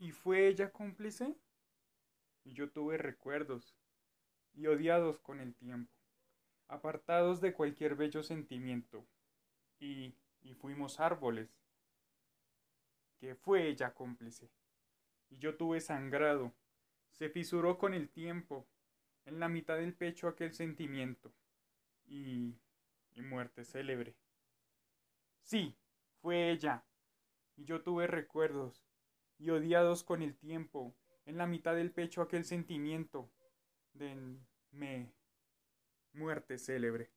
¿Y fue ella cómplice? Y yo tuve recuerdos, y odiados con el tiempo, apartados de cualquier bello sentimiento, y, y fuimos árboles. Que fue ella cómplice. Y yo tuve sangrado, se fisuró con el tiempo, en la mitad del pecho aquel sentimiento, y, y muerte célebre. Sí, fue ella. Y yo tuve recuerdos, y odiados con el tiempo, en la mitad del pecho aquel sentimiento de me muerte célebre.